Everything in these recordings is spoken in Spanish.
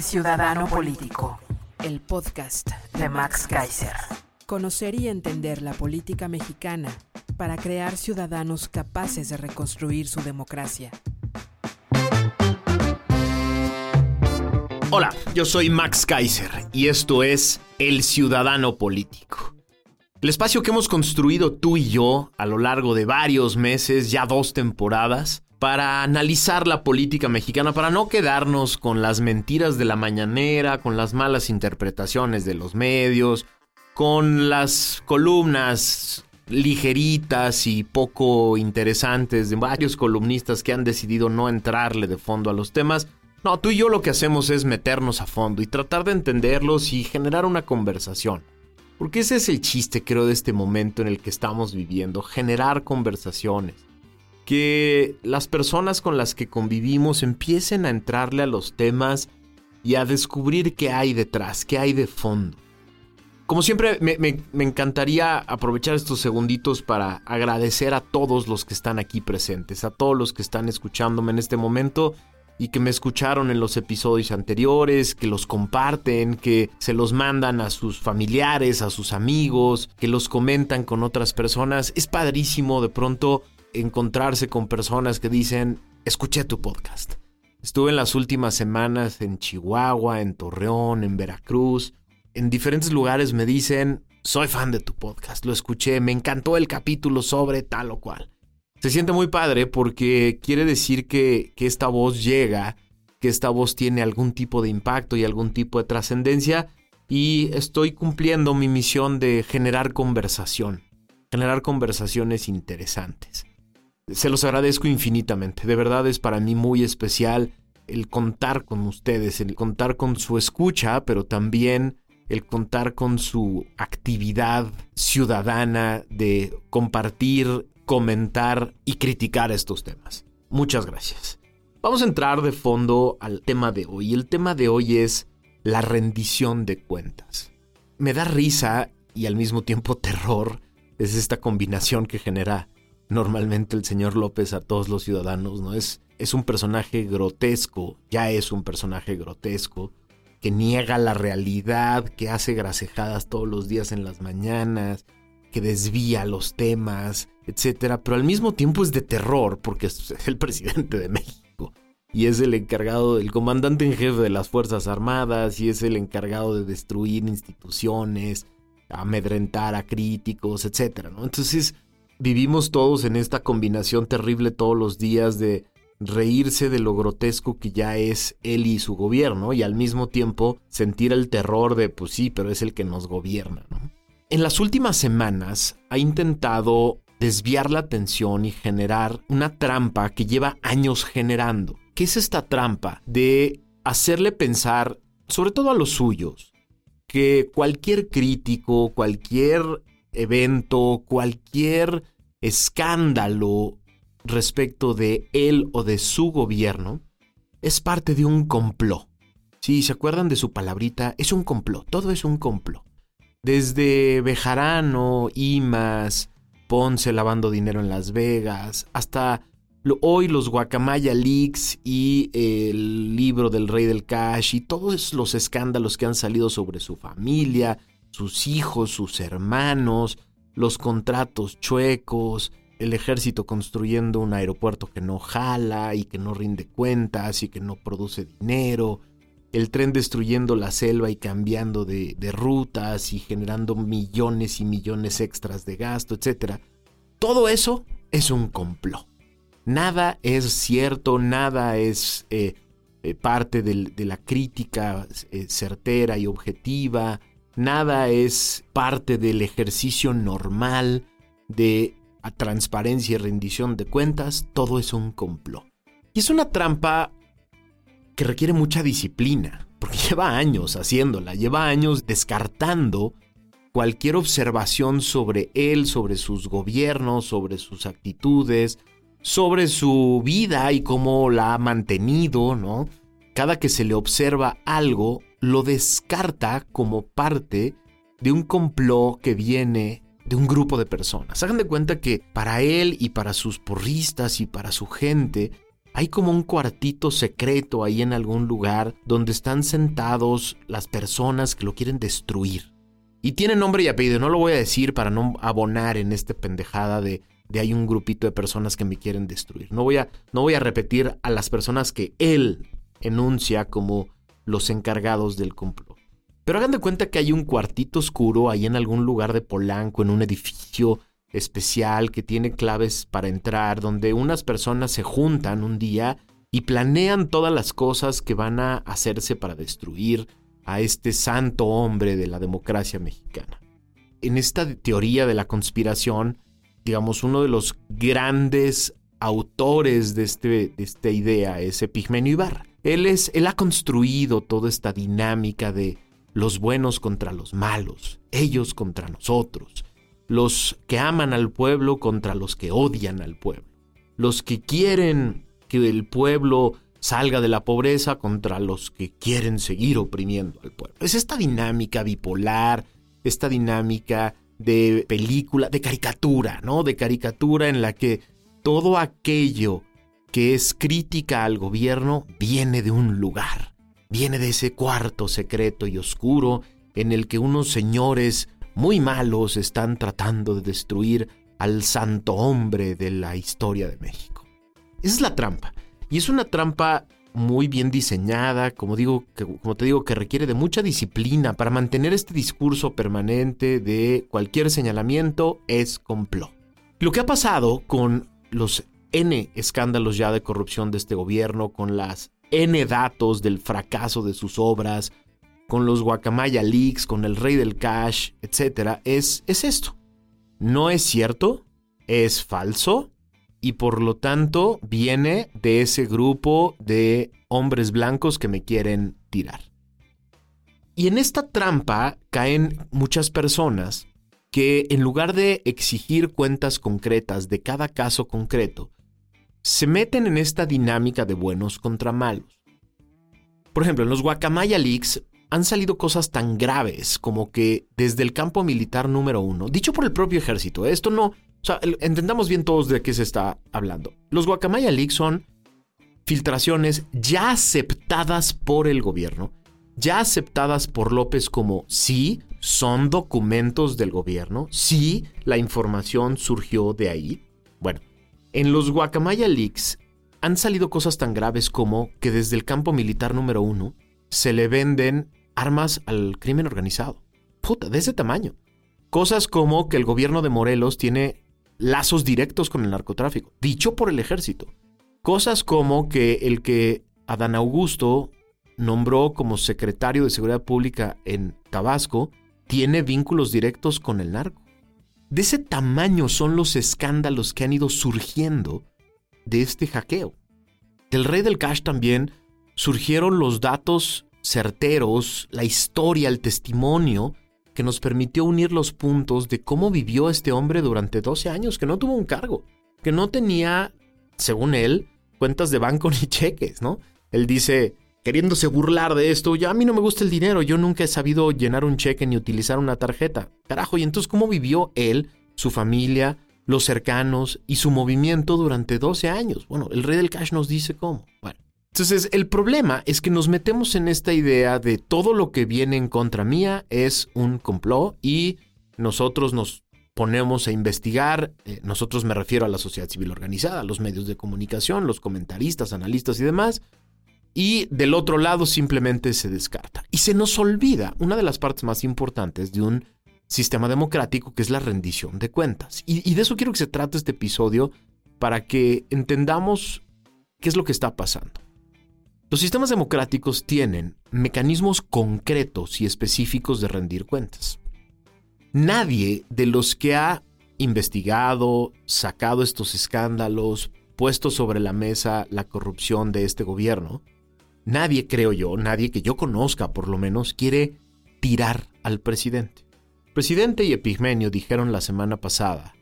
El Ciudadano Político, el podcast de Max Kaiser. Conocer y entender la política mexicana para crear ciudadanos capaces de reconstruir su democracia. Hola, yo soy Max Kaiser y esto es El Ciudadano Político. El espacio que hemos construido tú y yo a lo largo de varios meses, ya dos temporadas, para analizar la política mexicana, para no quedarnos con las mentiras de la mañanera, con las malas interpretaciones de los medios, con las columnas ligeritas y poco interesantes de varios columnistas que han decidido no entrarle de fondo a los temas. No, tú y yo lo que hacemos es meternos a fondo y tratar de entenderlos y generar una conversación. Porque ese es el chiste, creo, de este momento en el que estamos viviendo, generar conversaciones que las personas con las que convivimos empiecen a entrarle a los temas y a descubrir qué hay detrás, qué hay de fondo. Como siempre, me, encantaría aprovechar estos segunditos para agradecer a todos los que están aquí presentes, a todos los que están escuchándome en este momento y que me escucharon en los episodios anteriores, que los comparten, que se los mandan a sus familiares, a sus amigos, que los comentan con otras personas. Es padrísimo de pronto encontrarse con personas que dicen, escuché tu podcast. Estuve en las últimas semanas en Chihuahua, en Torreón, en Veracruz. En diferentes lugares me dicen, soy fan de tu podcast, lo escuché, me encantó el capítulo sobre tal o cual. Se siente muy padre porque quiere decir que, que esta voz llega, que esta voz tiene algún tipo de impacto y algún tipo de trascendencia y estoy cumpliendo mi misión de generar conversación, generar conversaciones interesantes. Se los agradezco infinitamente. De verdad es para mí muy especial el contar con ustedes, el contar con su escucha, pero también el contar con su actividad ciudadana de compartir, comentar y criticar estos temas. Muchas gracias. Vamos a entrar de fondo al tema de hoy. El tema de hoy es la rendición de cuentas. Me da risa y al mismo tiempo terror. Es esta combinación que genera normalmente el señor López a todos los ciudadanos, ¿no? Es, es un personaje grotesco, ya es un personaje grotesco, que niega la realidad, que hace grasejadas todos los días en las mañanas, que desvía los temas, etcétera, pero al mismo tiempo es de terror porque es el presidente de México y es el encargado, el comandante en jefe de las Fuerzas Armadas y es el encargado de destruir instituciones, amedrentar a críticos, etcétera, ¿no? Entonces, vivimos todos en esta combinación terrible todos los días de reírse de lo grotesco que ya es él y su gobierno y al mismo tiempo sentir el terror de pues sí, pero es el que nos gobierna. En las últimas semanas ha intentado desviar la atención y generar una trampa que lleva años generando. ¿Qué es esta trampa? De hacerle pensar, sobre todo a los suyos, que cualquier crítico, cualquier evento, cualquier escándalo respecto de él o de su gobierno, es parte de un complot. Si se acuerdan de su palabrita, es un complot, todo es un complot. Desde Bejarano, Imas, Ponce lavando dinero en Las Vegas, hasta hoy los Guacamaya Leaks y el libro del Rey del Cash y todos los escándalos que han salido sobre su familia, sus hijos, sus hermanos, los contratos chuecos, el ejército construyendo un aeropuerto que no jala y que no rinde cuentas y que no produce dinero, el tren destruyendo la selva y cambiando de, rutas y generando millones y millones extras de gasto, etc. Todo eso es un complot. Nada es cierto, nada es eh, eh, parte de la crítica eh, certera y objetiva, nada es parte del ejercicio normal de transparencia y rendición de cuentas, todo es un complot. Y es una trampa que requiere mucha disciplina, porque lleva años haciéndola, lleva años descartando cualquier observación sobre él, sobre sus gobiernos, sobre sus actitudes, sobre su vida y cómo la ha mantenido, ¿no? Cada que se le observa algo, lo descarta como parte de un complot que viene de un grupo de personas. Hagan de cuenta que para él y para sus porristas y para su gente, hay como un cuartito secreto ahí en algún lugar donde están sentados las personas que lo quieren destruir. Y tiene nombre y apellido, no lo voy a decir para no abonar en esta pendejada de, de hay un grupito de personas que me quieren destruir. No voy, a, no voy a repetir a las personas que él enuncia como los encargados del complot. Pero hagan de cuenta que hay un cuartito oscuro ahí en algún lugar de Polanco, en un edificio especial que tiene claves para entrar, donde unas personas se juntan un día y planean todas las cosas que van a hacerse para destruir a este santo hombre de la democracia mexicana. En esta teoría de la conspiración, digamos, uno de los grandes autores de, este, de esta idea es Epigmenio Ibarra. Él, es, él ha construido toda esta dinámica de los buenos contra los malos, ellos contra nosotros, los que aman al pueblo contra los que odian al pueblo, los que quieren que el pueblo salga de la pobreza contra los que quieren seguir oprimiendo al pueblo. Es esta dinámica bipolar, esta dinámica de película, de caricatura, ¿no? De caricatura en la que todo aquello que es crítica al gobierno viene de un lugar, viene de ese cuarto secreto y oscuro en el que unos señores muy malos están tratando de destruir al santo hombre de la historia de México. Esa es la trampa. Y es una trampa muy bien diseñada, como, digo, como te digo, que requiere de mucha disciplina para mantener este discurso permanente de cualquier señalamiento es complot. Lo que ha pasado con los N escándalos ya de corrupción de este gobierno, con las N datos del fracaso de sus obras, con los Guacamaya Leaks, con el Rey del Cash, etc., es, es esto. No es cierto, es falso, y por lo tanto viene de ese grupo de hombres blancos que me quieren tirar. Y en esta trampa caen muchas personas que en lugar de exigir cuentas concretas de cada caso concreto, se meten en esta dinámica de buenos contra malos. Por ejemplo, en los Guacamaya Leaks han salido cosas tan graves como que desde el campo militar número uno, dicho por el propio ejército, esto no, entendamos bien todos de qué se está hablando. Los Guacamaya Leaks son filtraciones ya aceptadas por el gobierno, ya aceptadas por López como sí, son documentos del gobierno, sí, la información surgió de ahí. En los Guacamaya Leaks han salido cosas tan graves como que desde el campo militar número uno se le venden armas al crimen organizado. Puta, de ese tamaño. Cosas como que el gobierno de Morelos tiene lazos directos con el narcotráfico, dicho por el ejército. Cosas como que el que Adán Augusto nombró como secretario de Seguridad Pública en Tabasco tiene vínculos directos con el narco. De ese tamaño son los escándalos que han ido surgiendo de este hackeo. Del rey del cash también surgieron los datos certeros, la historia, el testimonio que nos permitió unir los puntos de cómo vivió este hombre durante 12 años, que no tuvo un cargo, que no tenía, según él, cuentas de banco ni cheques, ¿no? Él dice, queriéndose burlar de esto, ya a mí no me gusta el dinero, yo nunca he sabido llenar un cheque ni utilizar una tarjeta. Carajo, y entonces, ¿cómo vivió él, su familia, los cercanos y su movimiento durante 12 años? Bueno, el rey del cash nos dice cómo. Bueno. Entonces, el problema es que nos metemos en esta idea de todo lo que viene en contra mía es un complot y nosotros nos ponemos a investigar, eh, nosotros me refiero a la sociedad civil organizada, los medios de comunicación, los comentaristas, analistas y demás, y del otro lado simplemente se descarta. Y se nos olvida una de las partes más importantes de un sistema democrático, que es la rendición de cuentas. Y, de eso quiero que se trate este episodio para que entendamos qué es lo que está pasando. Los sistemas democráticos tienen mecanismos concretos y específicos de rendir cuentas. Nadie de los que ha investigado, sacado estos escándalos, puesto sobre la mesa la corrupción de este gobierno, nadie, creo yo, nadie que yo conozca por lo menos, quiere tirar al presidente. presidente y Epigmenio dijeron la semana pasada,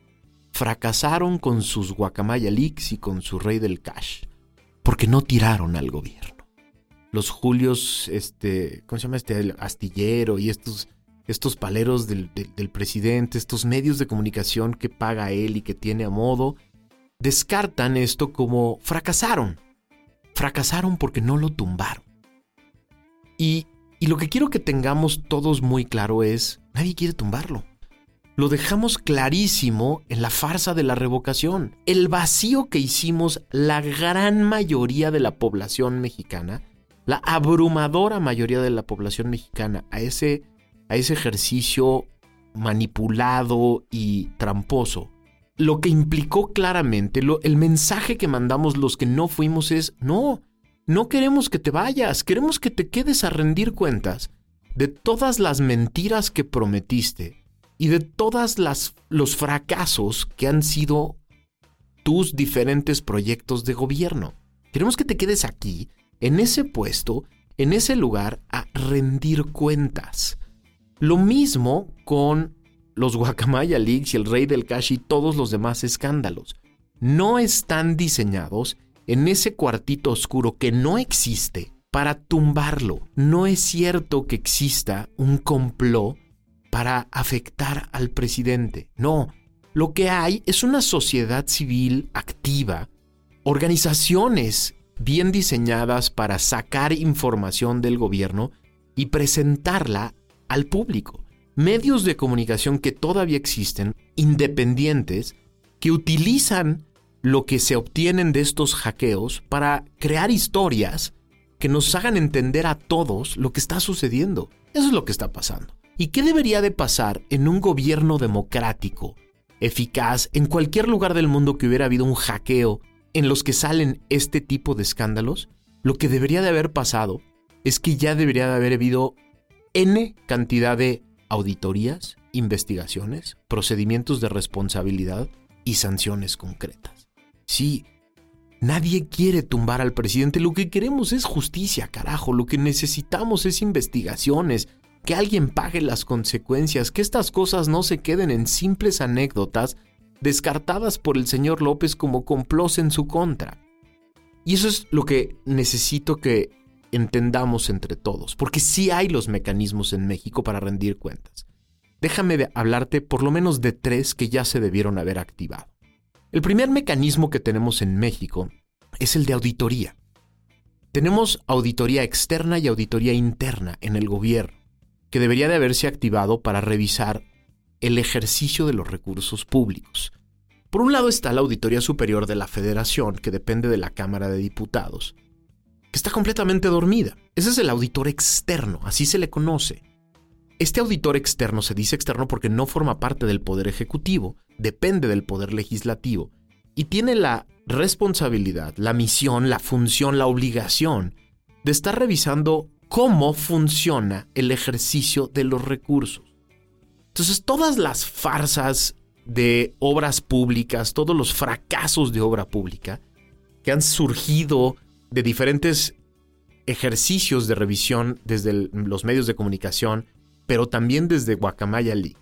fracasaron con sus guacamaya leaks y con su rey del cash, porque no tiraron al gobierno. Los Julios, este, ¿cómo se llama este? astillero y estos, estos paleros del presidente, estos medios de comunicación que paga él y que tiene a modo, descartan esto como fracasaron. Fracasaron porque no lo tumbaron. Y, y lo que quiero que tengamos todos muy claro es, nadie quiere tumbarlo. Lo dejamos clarísimo en la farsa de la revocación. El vacío que hicimos la gran mayoría de la población mexicana, la abrumadora mayoría de la población mexicana a ese, a ese ejercicio manipulado y tramposo, lo que implicó claramente, el mensaje que mandamos los que no fuimos es, no, no queremos que te vayas, queremos que te quedes a rendir cuentas de todas las mentiras que prometiste y de todos los fracasos que han sido tus diferentes proyectos de gobierno. Queremos que te quedes aquí, en ese puesto, en ese lugar, a rendir cuentas. Lo mismo con los Guacamaya Leaks y el Rey del Cash y todos los demás escándalos. No están diseñados en ese cuartito oscuro que no existe para tumbarlo. No es cierto que exista un complot para afectar al presidente. No, lo que hay es una sociedad civil activa, organizaciones bien diseñadas para sacar información del gobierno y presentarla al público medios de comunicación que todavía existen, independientes, que utilizan lo que se obtienen de estos hackeos para crear historias que nos hagan entender a todos lo que está sucediendo. Eso es lo que está pasando. ¿Y qué debería de pasar en un gobierno democrático, eficaz, en cualquier lugar del mundo que hubiera habido un hackeo en los que salen este tipo de escándalos? Lo que debería de haber pasado es que ya debería de haber habido N cantidad de auditorías, investigaciones, procedimientos de responsabilidad y sanciones concretas. Sí, nadie quiere tumbar al presidente, lo que queremos es justicia, carajo, lo que necesitamos es investigaciones, que alguien pague las consecuencias, que estas cosas no se queden en simples anécdotas descartadas por el señor López como complots en su contra. Y eso es lo que necesito que entendamos entre todos, porque sí hay los mecanismos en México para rendir cuentas. Déjame hablarte por lo menos de tres que ya se debieron haber activado. El primer mecanismo que tenemos en México es el de auditoría. Tenemos auditoría externa y auditoría interna en el gobierno, que debería de haberse activado para revisar el ejercicio de los recursos públicos. Por un lado está la Auditoría Superior de la Federación, que depende de la Cámara de Diputados, que está completamente dormida. Ese es el auditor externo, así se le conoce. Este auditor externo se dice externo porque no forma parte del Poder Ejecutivo, depende del Poder Legislativo y tiene la responsabilidad, la misión, la función, la obligación de estar revisando cómo funciona el ejercicio de los recursos. Entonces, todas las farsas de obras públicas, todos los fracasos de obra pública que han surgido de diferentes ejercicios de revisión desde los medios de comunicación, pero también desde Guacamaya League,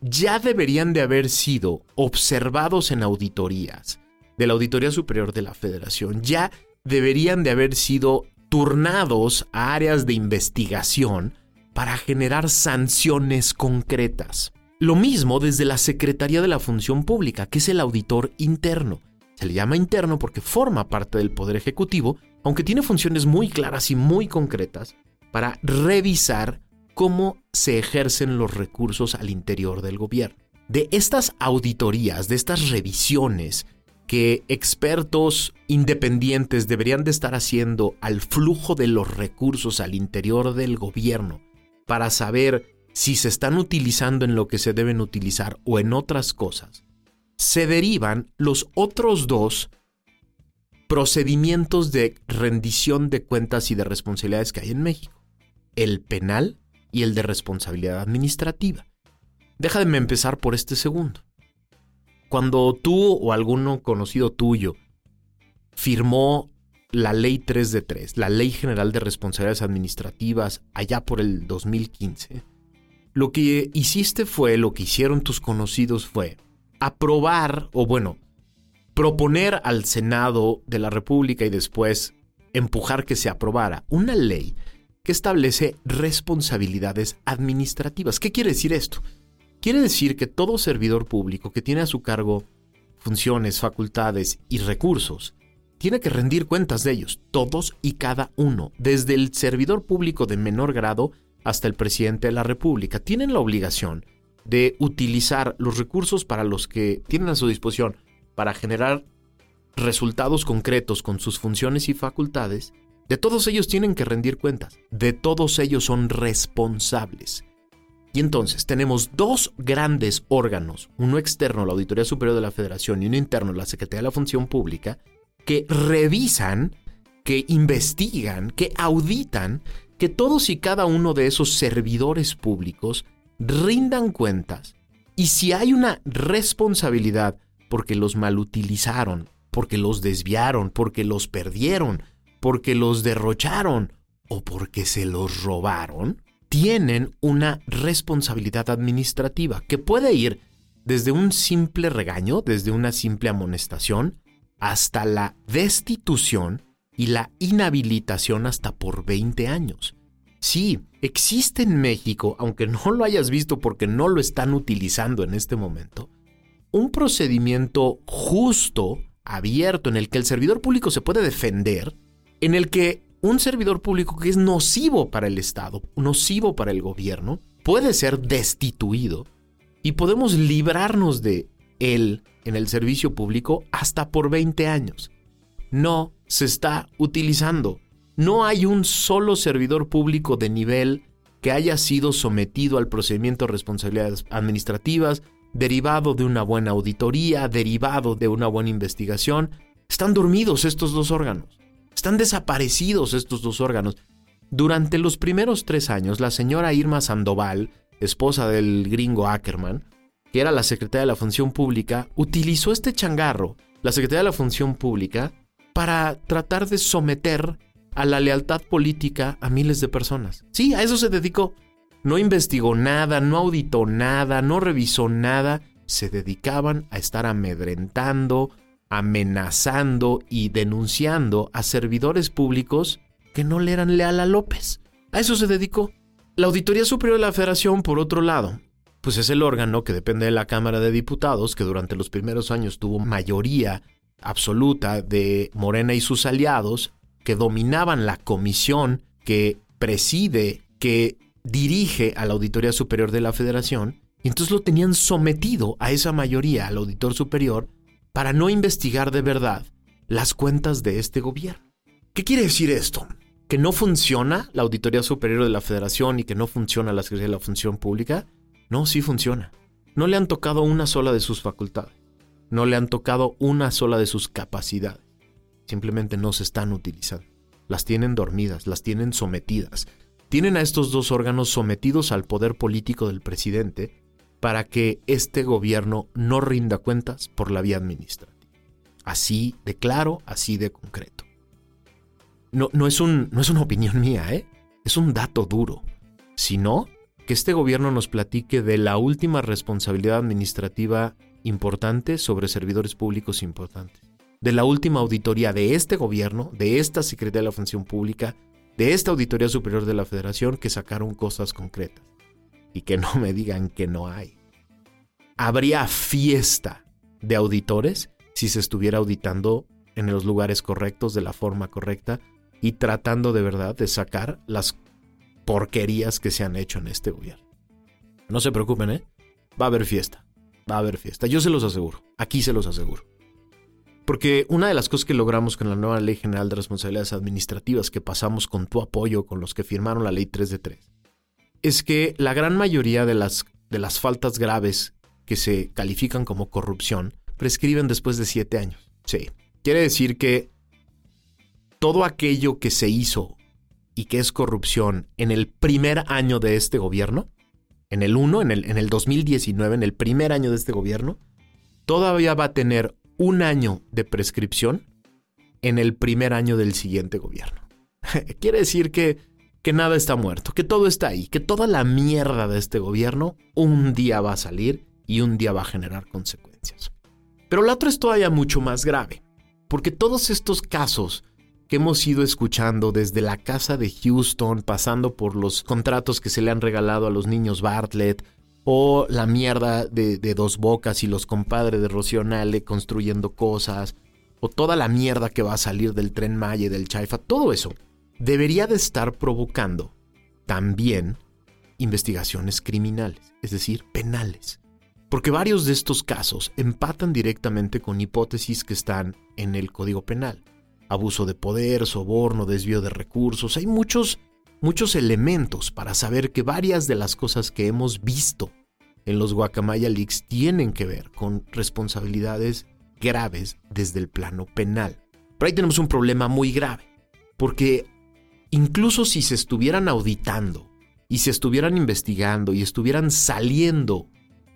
ya deberían de haber sido observados en auditorías de la Auditoría Superior de la Federación, ya deberían de haber sido turnados a áreas de investigación para generar sanciones concretas. Lo mismo desde la Secretaría de la Función Pública, que es el auditor interno. Se le llama interno porque forma parte del Poder Ejecutivo, aunque tiene funciones muy claras y muy concretas para revisar cómo se ejercen los recursos al interior del gobierno. De estas auditorías, de estas revisiones que expertos independientes deberían de estar haciendo al flujo de los recursos al interior del gobierno para saber si se están utilizando en lo que se deben utilizar o en otras cosas, se derivan los otros dos procedimientos de rendición de cuentas y de responsabilidades que hay en México. El penal y el de responsabilidad administrativa. Déjame empezar por este segundo. cuando tú o alguno conocido tuyo firmó la ley 3 de 3, la ley general de responsabilidades administrativas allá por el 2015, lo que hiciste fue, lo que hicieron tus conocidos fue aprobar, o bueno, proponer al Senado de la República y después empujar que se aprobara una ley que establece responsabilidades administrativas. ¿Qué quiere decir esto? Quiere decir que todo servidor público que tiene a su cargo funciones, facultades y recursos, tiene que rendir cuentas de ellos, todos y cada uno, desde el servidor público de menor grado hasta el presidente de la República. Tienen la obligación de utilizar los recursos para los que tienen a su disposición para generar resultados concretos con sus funciones y facultades, de todos ellos tienen que rendir cuentas, de todos ellos son responsables. Y entonces tenemos dos grandes órganos, uno externo, la Auditoría Superior de la Federación, y uno interno, la Secretaría de la Función Pública, que revisan, que investigan, que auditan que todos y cada uno de esos servidores públicos rindan cuentas y si hay una responsabilidad porque los malutilizaron, porque los desviaron, porque los perdieron, porque los derrocharon o porque se los robaron, tienen una responsabilidad administrativa que puede ir desde un simple regaño, desde una simple amonestación, hasta la destitución y la inhabilitación hasta por 20 años. Sí, existe en México, aunque no lo hayas visto porque no lo están utilizando en este momento, un procedimiento justo, abierto, en el que el servidor público se puede defender, en el que un servidor público que es nocivo para el Estado, nocivo para el gobierno, puede ser destituido y podemos librarnos de él en el servicio público hasta por 20 años. No se está utilizando. No hay un solo servidor público de nivel que haya sido sometido al procedimiento de responsabilidades administrativas, derivado de una buena auditoría, derivado de una buena investigación. Están dormidos estos dos órganos. Están desaparecidos estos dos órganos. Durante los primeros tres años, la señora Irma Sandoval, esposa del gringo Ackerman, que era la secretaria de la Función Pública, utilizó este changarro, la secretaria de la Función Pública, para tratar de someter a la lealtad política a miles de personas. Sí, a eso se dedicó. No investigó nada, no auditó nada, no revisó nada. Se dedicaban a estar amedrentando, amenazando y denunciando a servidores públicos que no le eran leal a López. A eso se dedicó. La Auditoría Superior de la Federación, por otro lado, pues es el órgano que depende de la Cámara de Diputados, que durante los primeros años tuvo mayoría absoluta de Morena y sus aliados que dominaban la comisión que preside, que dirige a la Auditoría Superior de la Federación, y entonces lo tenían sometido a esa mayoría, al auditor superior, para no investigar de verdad las cuentas de este gobierno. ¿Qué quiere decir esto? ¿Que no funciona la Auditoría Superior de la Federación y que no funciona la Secretaría de la Función Pública? No, sí funciona. No le han tocado una sola de sus facultades no le han tocado una sola de sus capacidades. Simplemente no se están utilizando. Las tienen dormidas, las tienen sometidas. Tienen a estos dos órganos sometidos al poder político del presidente para que este gobierno no rinda cuentas por la vía administrativa. Así de claro, así de concreto. No, no, es, un, no es una opinión mía, ¿eh? es un dato duro. Si no, que este gobierno nos platique de la última responsabilidad administrativa importante sobre servidores públicos importantes. De la última auditoría de este gobierno, de esta Secretaría de la Función Pública, de esta Auditoría Superior de la Federación que sacaron cosas concretas. Y que no me digan que no hay. Habría fiesta de auditores si se estuviera auditando en los lugares correctos, de la forma correcta y tratando de verdad de sacar las porquerías que se han hecho en este gobierno. No se preocupen, ¿eh? Va a haber fiesta va a haber fiesta. Yo se los aseguro. Aquí se los aseguro. Porque una de las cosas que logramos con la nueva Ley General de Responsabilidades Administrativas que pasamos con tu apoyo, con los que firmaron la Ley 3 de 3, es que la gran mayoría de las, de las faltas graves que se califican como corrupción prescriben después de siete años. Sí. Quiere decir que todo aquello que se hizo y que es corrupción en el primer año de este gobierno en el 1, en el, en el 2019, en el primer año de este gobierno, todavía va a tener un año de prescripción en el primer año del siguiente gobierno. Quiere decir que, que nada está muerto, que todo está ahí, que toda la mierda de este gobierno un día va a salir y un día va a generar consecuencias. Pero la otra es todavía mucho más grave, porque todos estos casos que hemos ido escuchando desde la casa de Houston, pasando por los contratos que se le han regalado a los niños Bartlett, o la mierda de, Dos Bocas y los compadres de Rocío construyendo cosas, o toda la mierda que va a salir del tren Maya y del Chaifa, todo eso debería de estar provocando también investigaciones criminales, es decir, penales. Porque varios de estos casos empatan directamente con hipótesis que están en el Código Penal. Abuso de poder, soborno, desvío de recursos. Hay muchos, muchos elementos para saber que varias de las cosas que hemos visto en los Guacamaya Leaks tienen que ver con responsabilidades graves desde el plano penal. Pero ahí tenemos un problema muy grave, porque incluso si se estuvieran auditando y se estuvieran investigando y estuvieran saliendo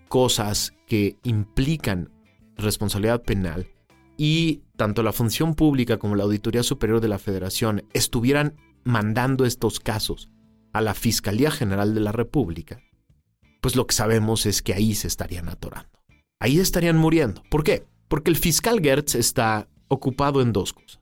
cosas que implican responsabilidad penal y tanto la función pública como la Auditoría Superior de la Federación estuvieran mandando estos casos a la Fiscalía General de la República, pues lo que sabemos es que ahí se estarían atorando. Ahí estarían muriendo. ¿Por qué? Porque el fiscal Gertz está ocupado en dos cosas.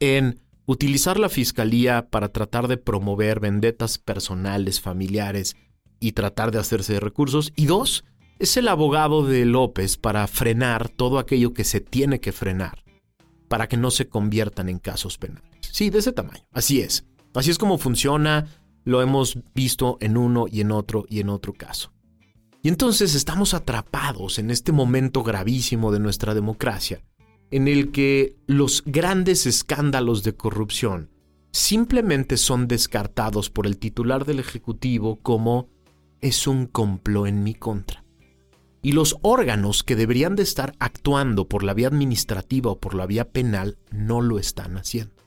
En utilizar la fiscalía para tratar de promover vendetas personales, familiares y tratar de hacerse de recursos. Y dos, es el abogado de López para frenar todo aquello que se tiene que frenar, para que no se conviertan en casos penales. Sí, de ese tamaño. Así es. Así es como funciona, lo hemos visto en uno y en otro y en otro caso. Y entonces estamos atrapados en este momento gravísimo de nuestra democracia, en el que los grandes escándalos de corrupción simplemente son descartados por el titular del Ejecutivo como es un complot en mi contra. Y los órganos que deberían de estar actuando por la vía administrativa o por la vía penal no lo están haciendo.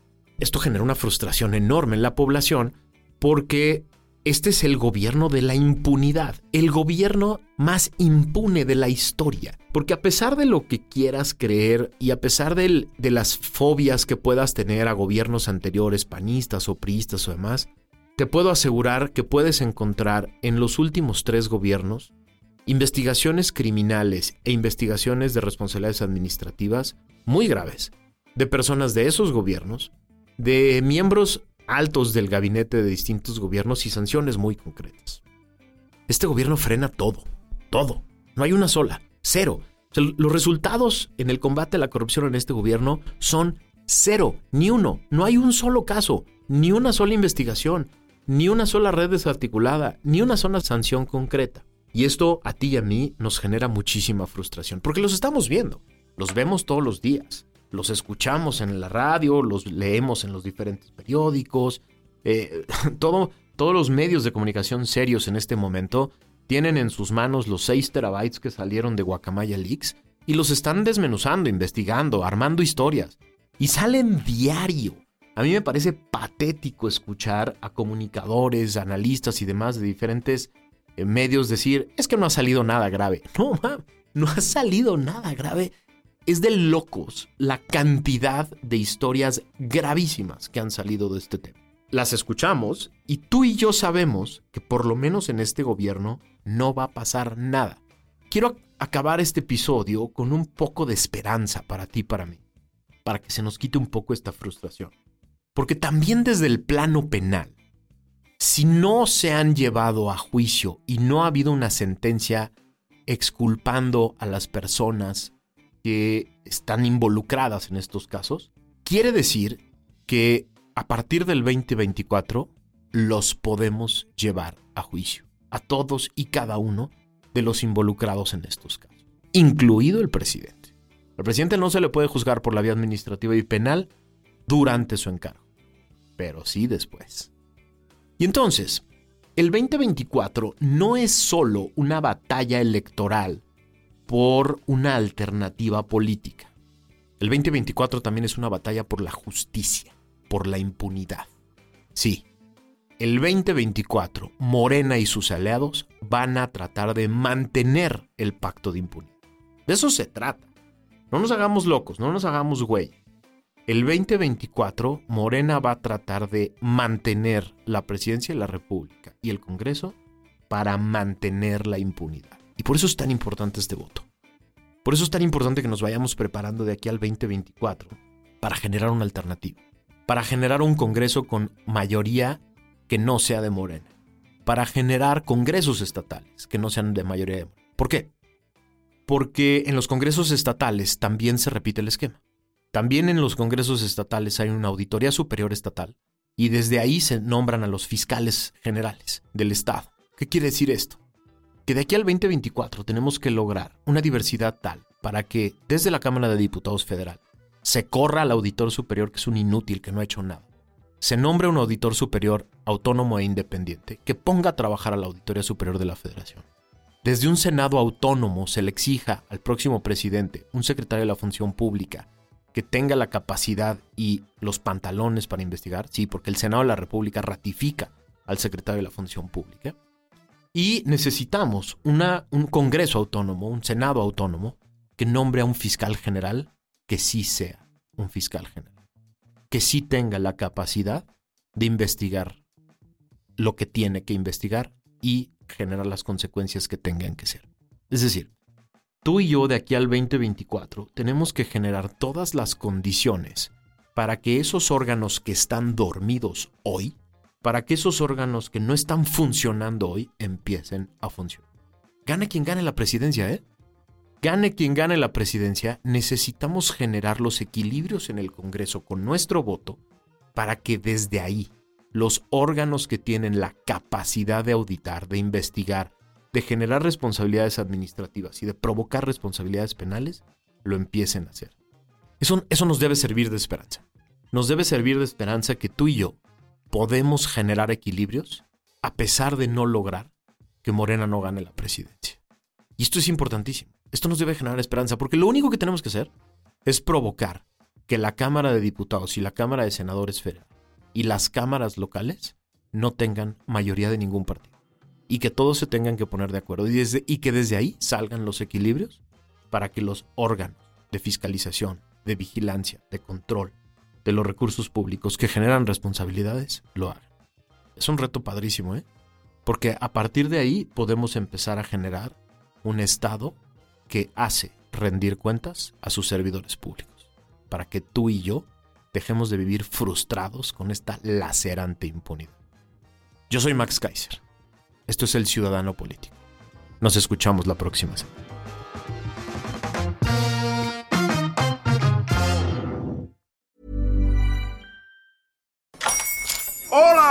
Esto genera una frustración enorme en la población porque este es el gobierno de la impunidad, el gobierno más impune de la historia. Porque a pesar de lo que quieras creer y a pesar de las fobias que puedas tener a gobiernos anteriores, panistas o priistas o demás, te puedo asegurar que puedes encontrar en los últimos tres gobiernos investigaciones criminales e investigaciones de responsabilidades administrativas muy graves de personas de esos gobiernos, de miembros altos del gabinete de distintos gobiernos y sanciones muy concretas. Este gobierno frena todo, todo. No hay una sola, cero. los resultados en el combate a la corrupción en este gobierno son cero, ni uno. No hay un solo caso, ni una sola investigación, ni una sola red desarticulada, ni una sola sanción concreta. Y esto a ti y a mí nos genera muchísima frustración, porque los estamos viendo, los vemos todos los días, los escuchamos en la radio, los leemos en los diferentes periódicos, eh, todo, todos los medios de comunicación serios en este momento tienen en sus manos los 6 terabytes que salieron de Guacamaya Leaks y los están desmenuzando, investigando, armando historias. Y salen diario. A mí me parece patético escuchar a comunicadores, analistas y demás de diferentes eh, medios decir, es que no ha salido nada grave. No, no ha salido nada grave. Es de locos la cantidad de historias gravísimas que han salido de este tema. Las escuchamos y tú y yo sabemos que por lo menos en este gobierno no va a pasar nada. Quiero acabar este episodio con un poco de esperanza para ti y para mí, para que se nos quite un poco esta frustración. Porque también desde el plano penal, si no se han llevado a juicio y no ha habido una sentencia exculpando a las personas que están involucradas en estos casos, quiere decir que a partir del 2024 los podemos llevar a juicio, a todos y cada uno de los involucrados en estos casos, incluido el presidente. El presidente no se le puede juzgar por la vía administrativa y penal durante su encargo, pero sí después. Y entonces, el 2024 no es solo una batalla electoral por una alternativa política. El 2024 también es una batalla por la justicia, por la impunidad. Sí, el 2024 Morena y sus aliados van a tratar de mantener el pacto de impunidad. De eso se trata. No nos hagamos locos, no nos hagamos güey. El 2024 Morena va a tratar de mantener la presidencia de la República y el Congreso para mantener la impunidad. Y por eso es tan importante este voto. Por eso es tan importante que nos vayamos preparando de aquí al 2024 para generar una alternativa, para generar un Congreso con mayoría que no sea de Morena, para generar congresos estatales que no sean de mayoría de Morena. ¿Por qué? Porque en los congresos estatales también se repite el esquema. También en los congresos estatales hay una auditoría superior estatal y desde ahí se nombran a los fiscales generales del Estado. ¿Qué quiere decir esto? Que de aquí al 2024 tenemos que lograr una diversidad tal para que desde la Cámara de Diputados Federal se corra al auditor superior que es un inútil que no ha hecho nada. Se nombre un auditor superior autónomo e independiente que ponga a trabajar a la Auditoría Superior de la Federación. Desde un Senado autónomo se le exija al próximo presidente, un secretario de la Función Pública, que tenga la capacidad y los pantalones para investigar, sí, porque el Senado de la República ratifica al secretario de la Función Pública. Y necesitamos un Congreso autónomo, un Senado autónomo, que nombre a un fiscal general que sí sea un fiscal general, que sí tenga la capacidad de investigar lo que tiene que investigar y generar las consecuencias que tengan que ser. Es decir, tú y yo de aquí al 2024 tenemos que generar todas las condiciones para que esos órganos que están dormidos hoy, para que esos órganos que no están funcionando hoy empiecen a funcionar. Gane quien gane la presidencia, ¿eh? Gane quien gane la presidencia, necesitamos generar los equilibrios en el Congreso con nuestro voto para que desde ahí los órganos que tienen la capacidad de auditar, de investigar, de generar responsabilidades administrativas y de provocar responsabilidades penales, lo empiecen a hacer. Eso, nos debe servir de esperanza. Nos debe servir de esperanza que tú y yo podemos generar equilibrios a pesar de no lograr que Morena no gane la presidencia. Y esto es importantísimo. Esto nos debe generar esperanza porque lo único que tenemos que hacer es provocar que la Cámara de Diputados y la Cámara de Senadores Federal y las cámaras locales no tengan mayoría de ningún partido y que todos se tengan que poner de acuerdo y, desde, y que desde ahí salgan los equilibrios para que los órganos de fiscalización, de vigilancia, de control de los recursos públicos que generan responsabilidades lo hagan. Es un reto padrísimo, ¿eh? Porque a partir de ahí podemos empezar a generar un Estado que hace rendir cuentas a sus servidores públicos, para que tú y yo dejemos de vivir frustrados con esta lacerante impunidad. Yo soy Max Kaiser. Esto es El Ciudadano Político. Nos escuchamos la próxima semana.